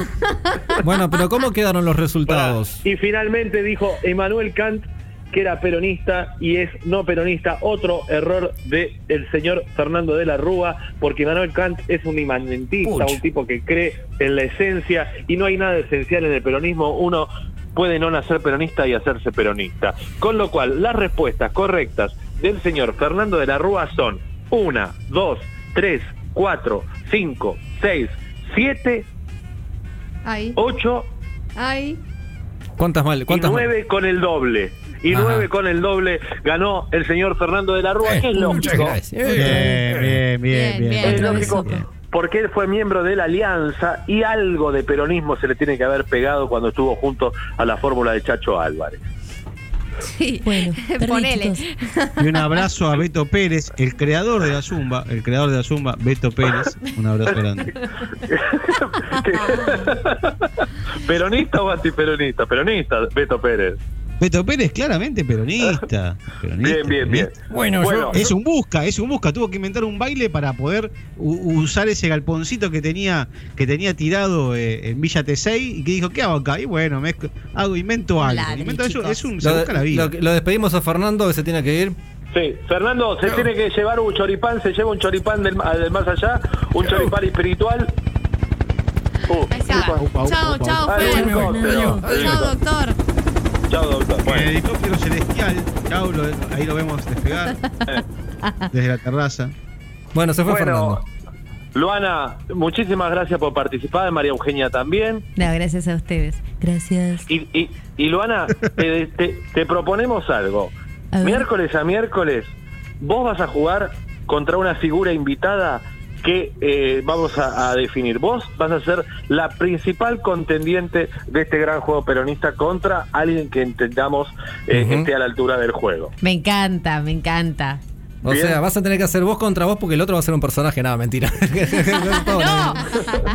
Bueno, pero ¿cómo quedaron los resultados? Y finalmente dijo Emanuel Kant que era peronista y es no peronista. Otro error del señor Fernando de la Rúa, porque Emanuel Kant es un imanentista, un tipo que cree en la esencia y no hay nada esencial en el peronismo. Uno puede no nacer peronista y hacerse peronista. Con lo cual, las respuestas correctas del señor Fernando de la Rúa son 1, 2, 3, 4, 5, 6, 7, Ahí, 8 ahí. ¿Cuántas mal? y ¿Cuántas mal? 9 con el doble. Y Ajá. 9 con el doble ganó el señor Fernando de la Rúa, Eh, que es muchas lógico. gracias. Bien, bien, bien, Bien. Es lógico porque él fue miembro de la Alianza y algo de peronismo se le tiene que haber pegado cuando estuvo junto a la fórmula de Chacho Álvarez. Sí. Bueno, Ponele. Y un abrazo a Beto Pérez, el creador de la Zumba, el creador de la Zumba, Beto Pérez. Un abrazo grande. ¿Peronista o antiperonista? Peronista, Beto Pérez. Beto Pérez, claramente peronista. peronista Bien, bien, bien. peronista. Bueno, Bueno, yo. Es un busca, es un busca. Tuvo que inventar un baile para poder usar ese galponcito que tenía que tenía tirado eh, en Villa T6 y que dijo, ¿qué hago acá? Y bueno, mezclo- hago, invento algo. Ladri, Invento es un, se Lo, busca la vida. lo- lo despedimos a Fernando que se tiene que ir. Sí, Fernando, se tiene que llevar un choripán, se lleva un choripán del, del más allá, un choripán espiritual. Uh, Ahí está. Upa, upa, Chao, upa, chao. Fer. Ay, helicóptero, Chao, doctor. Chao, doctor. El Bueno, helicóptero celestial, chau, lo- ahí lo vemos despegar desde la terraza. Bueno, se fue Bueno, Fernando. Luana, muchísimas gracias por participar, María Eugenia también. No, gracias a ustedes. Gracias. Y, y, y Luana, te, te- te proponemos algo. A. Miércoles a miércoles, vos vas a jugar contra una figura invitada que eh, vamos a, a definir. Vos vas a ser la principal contendiente de este gran juego peronista contra alguien que entendamos eh, esté a la altura del juego. Me encanta, me encanta. O Bien. sea, vas a tener que hacer vos contra vos porque el otro va a ser un personaje. Nada, mentira. No,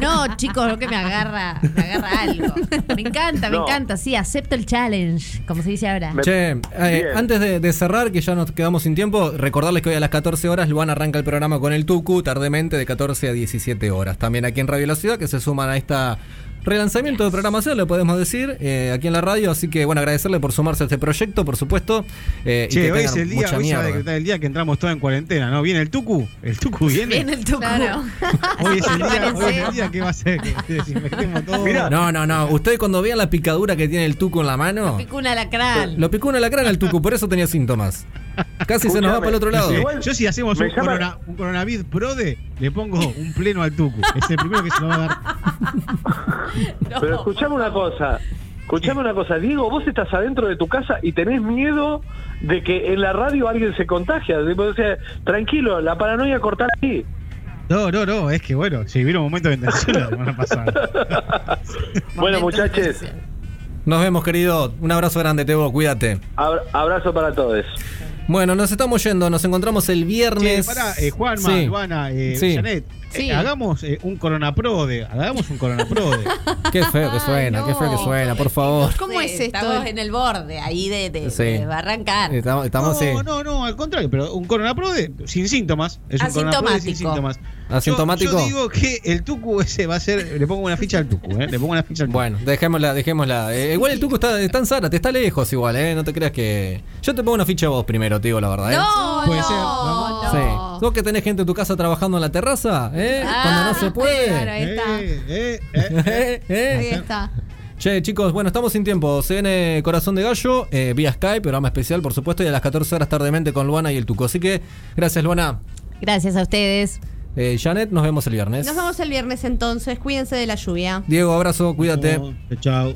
no, chicos, lo que me agarra, me agarra algo. Me encanta, me encanta. Sí, acepto el challenge, como se dice ahora. Che, eh, antes de, de cerrar, que ya nos quedamos sin tiempo, recordarles que hoy a las 14 horas Luan arranca el programa con el Tucu, tardemente de 14 a 17 horas. También aquí en Radio La Ciudad, que se suman a esta relanzamiento de programación, le podemos decir, eh, aquí en la radio. Así que, bueno, agradecerle por sumarse a este proyecto, por supuesto. eh, y Che, que hoy es el día, mucha hoy el día que entramos todos en cuarentena, ¿no? ¿Viene el Tucu? ¿El Tucu viene? Viene el tucu. Claro. Hoy es el día, hoy es el día que va a ser que desinfectemos todo. Mirá. No, no, no. Ustedes cuando vean la picadura que tiene el Tucu en la mano, Pico un alacrán. lo picó una lacrana al Tucu, por eso tenía síntomas. Casi se nos va para el otro lado. Sí, Igual yo si hacemos un, llama- corona, un coronavirus prode, le pongo un pleno al Tucu. Es el primero que se lo va a dar. Pero escuchame una cosa. Escuchame una cosa, Diego, vos estás adentro de tu casa y tenés miedo de que en la radio alguien se contagia. O sea, tranquilo, la paranoia cortar ahí. No, no, no, es que bueno, se vivieron momentos de tensión la semana pasada. bueno, muchachos. Nos vemos, querido. Un abrazo grande, Tebo. Cuídate. abra- abrazo para todos. Bueno, nos estamos yendo. Nos encontramos el viernes. pará, eh, Juanma, Sí. Ivana, eh, Sí. Janet, Sí. eh, hagamos eh, un coronaprode, hagamos un coronaprode. Qué feo que suena, Ay, qué feo que suena, por favor. ¿Cómo es esto? Estamos en el borde ahí de, de, Sí. de arrancar. Estamos, estamos no, sí. no, no, al contrario, pero un coronaprode sin síntomas. Es un coronaprode sin Asintomático. síntomas. Asintomático. Yo, yo digo que el Tucu ese va a ser, le pongo una ficha al Tucu, ¿eh? Le pongo una ficha al Tucu. Bueno, dejémosla, dejémosla. Eh, igual el Tuco está, está en Zara, te está lejos igual, ¿eh? No te creas que. Yo te pongo una ficha a vos primero, te digo la verdad, ¿eh? No, Puede no, ser, no. ¿no? Sí. Vos que tenés gente en tu casa trabajando en la terraza, ¿eh? Cuando no se Claro, puede. ahí está. Eh, eh, eh, eh. Eh, eh. Ahí está. Che, chicos, bueno, estamos sin tiempo. Se viene Corazón de Gallo, eh, vía Skype, programa especial, por supuesto, y a las 14 horas tardemente con Luana y el Tuco. Así que, gracias, Luana. Gracias a ustedes. Eh, Janet, nos vemos el viernes. Nos vemos el viernes entonces. Cuídense de la lluvia. Diego, abrazo, cuídate. Chao.